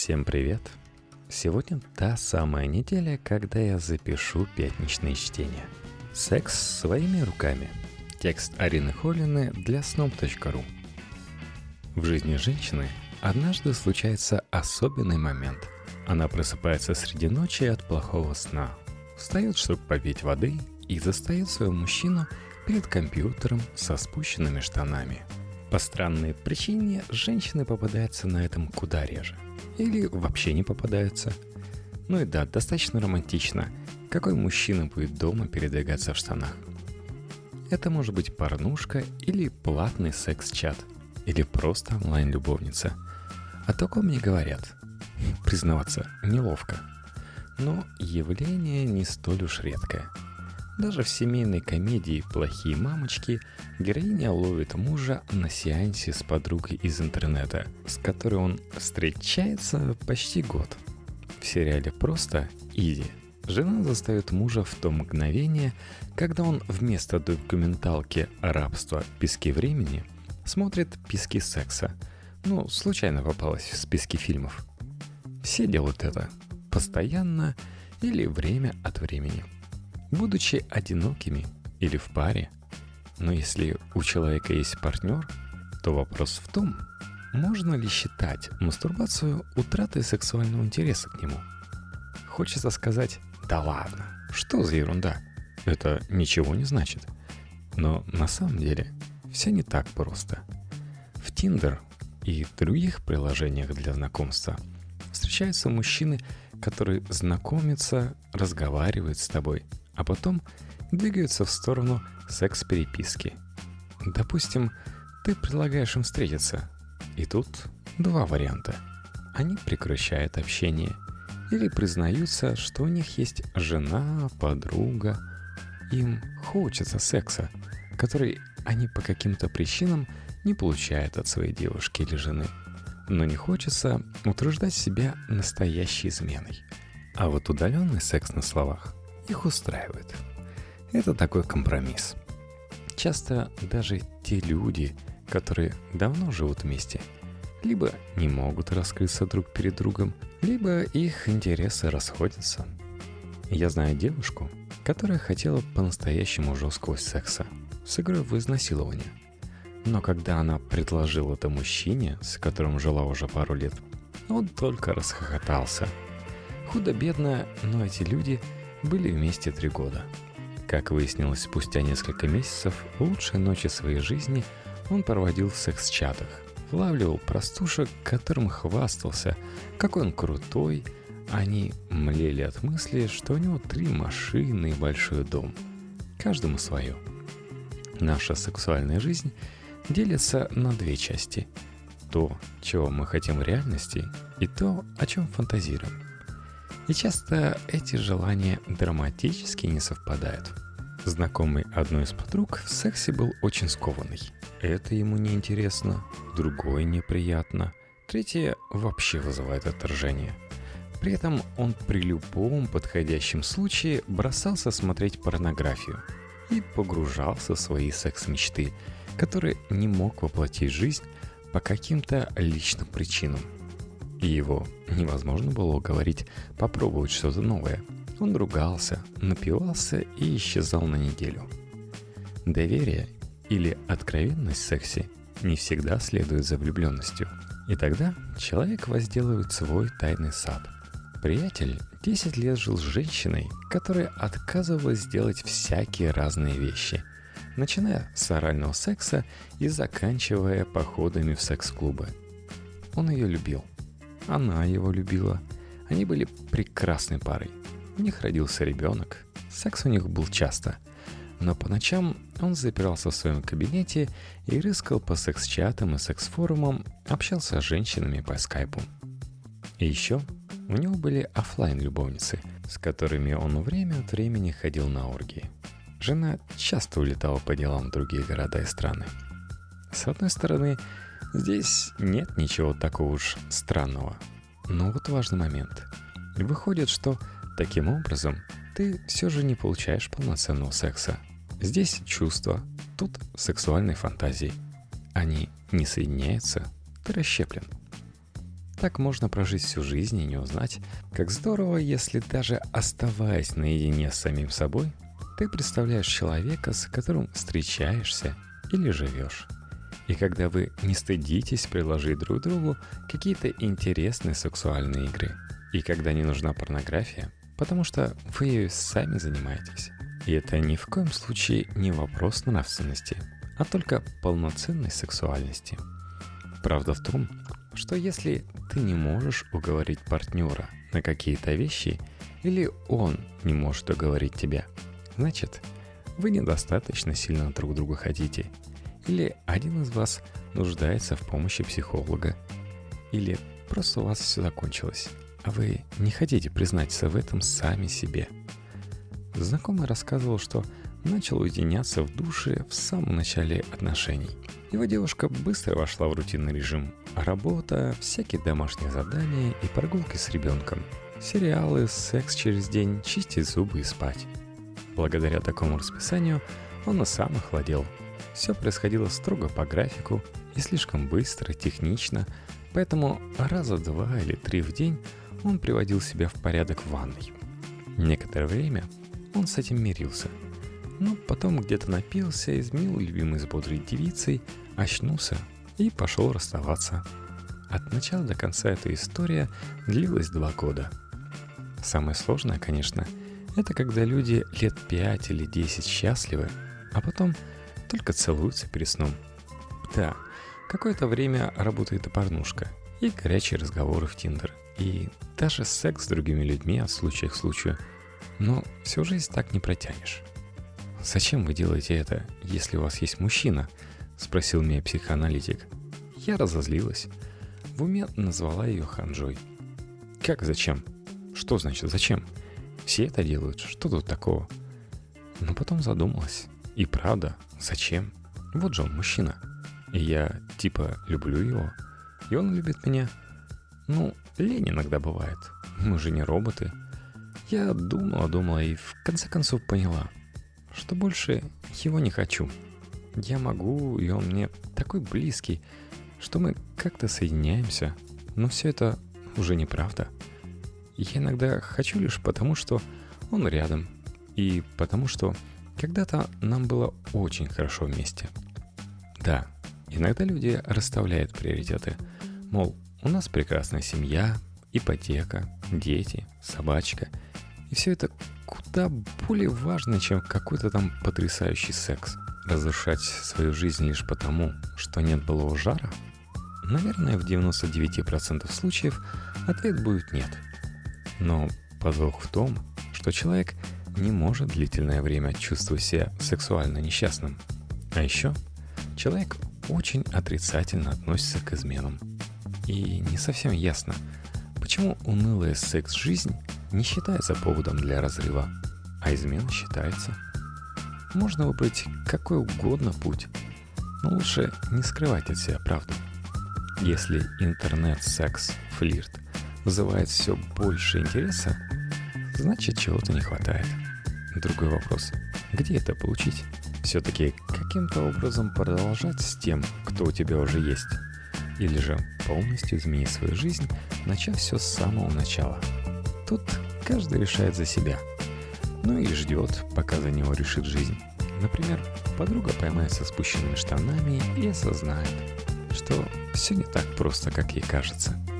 Всем привет! Сегодня та самая неделя, когда я запишу пятничные чтения. Секс своими руками. Текст Арины Холлины для snob.ru В жизни женщины однажды случается особенный момент. Она просыпается среди ночи от плохого сна, встает, чтобы попить воды, и застает своего мужчину перед компьютером со спущенными штанами. По странной причине женщины попадаются на этом куда реже – или вообще не попадаются. Ну и да, достаточно романтично. Какой мужчина будет дома передвигаться в штанах? Это может быть порнушка или платный секс-чат, или просто онлайн-любовница. О таком не говорят. Признаваться неловко. Но явление не столь уж редкое. Даже в семейной комедии «Плохие мамочки» героиня ловит мужа на сеансе с подругой из интернета, с которой он встречается почти год. В сериале «Просто» Изи жена застает мужа в то мгновение, когда он вместо документалки «Рабство. Пески времени» смотрит «Пески секса». Ну, случайно попалась в списки фильмов. Все делают это. Постоянно или время от времени – будучи одинокими или в паре. Но если у человека есть партнер, то вопрос в том, можно ли считать мастурбацию утратой сексуального интереса к нему. Хочется сказать «да ладно, что за ерунда?» Это ничего не значит. Но на самом деле все не так просто. В Tinder и других приложениях для знакомства встречаются мужчины, которые знакомятся, разговаривают с тобой – а потом двигаются в сторону секс-переписки. Допустим, ты предлагаешь им встретиться, и тут два варианта. Они прекращают общение или признаются, что у них есть жена, подруга, им хочется секса, который они по каким-то причинам не получают от своей девушки или жены. Но не хочется утруждать себя настоящей изменой. А вот удаленный секс на словах их устраивает. Это такой компромисс. Часто даже те люди, которые давно живут вместе, либо не могут раскрыться друг перед другом, либо их интересы расходятся. Я знаю девушку, которая хотела по-настоящему жесткого секса с игрой в изнасилование. Но когда она предложила это мужчине, с которым жила уже пару лет, он только расхохотался. Худо-бедно, но эти люди – были вместе три года. Как выяснилось спустя несколько месяцев, лучшие ночи своей жизни он проводил в секс-чатах. Влавливал простушек, которым хвастался, какой он крутой. Они млели от мысли, что у него три машины и большой дом. Каждому свое. Наша сексуальная жизнь делится на две части. То, чего мы хотим в реальности, и то, о чем фантазируем. И часто эти желания драматически не совпадают. Знакомый одной из подруг в сексе был очень скованный. Это ему неинтересно, другое неприятно, третье вообще вызывает отторжение. При этом он при любом подходящем случае бросался смотреть порнографию и погружался в свои секс-мечты, которые не мог воплотить в жизнь по каким-то личным причинам – и его невозможно было уговорить попробовать что-то новое. Он ругался, напивался и исчезал на неделю. Доверие или откровенность в сексе не всегда следует за влюбленностью. И тогда человек возделывает свой тайный сад. Приятель 10 лет жил с женщиной, которая отказывалась делать всякие разные вещи, начиная с орального секса и заканчивая походами в секс-клубы. Он ее любил – она его любила. Они были прекрасной парой. У них родился ребенок. Секс у них был часто. Но по ночам он запирался в своем кабинете и рыскал по секс-чатам и секс-форумам, общался с женщинами по скайпу. И еще у него были офлайн любовницы с которыми он время от времени ходил на оргии. Жена часто улетала по делам в другие города и страны. С одной стороны, Здесь нет ничего такого уж странного. Но вот важный момент. Выходит, что таким образом ты все же не получаешь полноценного секса. Здесь чувства, тут сексуальные фантазии. Они не соединяются, ты расщеплен. Так можно прожить всю жизнь и не узнать, как здорово, если даже оставаясь наедине с самим собой, ты представляешь человека, с которым встречаешься или живешь. И когда вы не стыдитесь приложить друг другу какие-то интересные сексуальные игры. И когда не нужна порнография, потому что вы ею сами занимаетесь. И это ни в коем случае не вопрос нравственности, а только полноценной сексуальности. Правда в том, что если ты не можешь уговорить партнера на какие-то вещи, или он не может уговорить тебя, значит, вы недостаточно сильно друг друга хотите, или один из вас нуждается в помощи психолога, или просто у вас все закончилось, а вы не хотите признаться в этом сами себе. Знакомый рассказывал, что начал уединяться в душе в самом начале отношений. Его девушка быстро вошла в рутинный режим. Работа, всякие домашние задания и прогулки с ребенком. Сериалы, секс через день, чистить зубы и спать. Благодаря такому расписанию он и сам охладел. Все происходило строго по графику и слишком быстро, технично, поэтому раза два или три в день он приводил себя в порядок в ванной. Некоторое время он с этим мирился – но потом где-то напился, изменил любимый с бодрой девицей, очнулся и пошел расставаться. От начала до конца эта история длилась два года. Самое сложное, конечно, это когда люди лет пять или десять счастливы, а потом только целуются перед сном. Да, какое-то время работает и порнушка, и горячие разговоры в Тиндер, и даже секс с другими людьми от случая к случаю. Но всю жизнь так не протянешь. «Зачем вы делаете это, если у вас есть мужчина?» — спросил меня психоаналитик. Я разозлилась. В уме назвала ее ханжой. «Как зачем? Что значит зачем? Все это делают, что тут такого?» Но потом задумалась. И правда, зачем? Вот же он мужчина. И я, типа, люблю его. И он любит меня. Ну, лень иногда бывает. Мы же не роботы. Я думала, думала и в конце концов поняла что больше его не хочу. Я могу, и он мне такой близкий, что мы как-то соединяемся, но все это уже неправда. Я иногда хочу лишь потому, что он рядом, и потому что когда-то нам было очень хорошо вместе. Да, иногда люди расставляют приоритеты. Мол, у нас прекрасная семья, ипотека, дети, собачка. И все это куда более важно, чем какой-то там потрясающий секс. Разрушать свою жизнь лишь потому, что нет былого жара? Наверное, в 99% случаев ответ будет нет. Но подвох в том, что человек не может длительное время чувствовать себя сексуально несчастным. А еще человек очень отрицательно относится к изменам. И не совсем ясно, почему унылая секс-жизнь не считается поводом для разрыва, а измена считается. Можно выбрать какой угодно путь, но лучше не скрывать от себя правду. Если интернет, секс, флирт вызывает все больше интереса, значит чего-то не хватает. Другой вопрос. Где это получить? Все-таки каким-то образом продолжать с тем, кто у тебя уже есть? Или же полностью изменить свою жизнь, начав все с самого начала – Тут каждый решает за себя. Ну и ждет, пока за него решит жизнь. Например, подруга поймается спущенными штанами и осознает, что все не так просто, как ей кажется –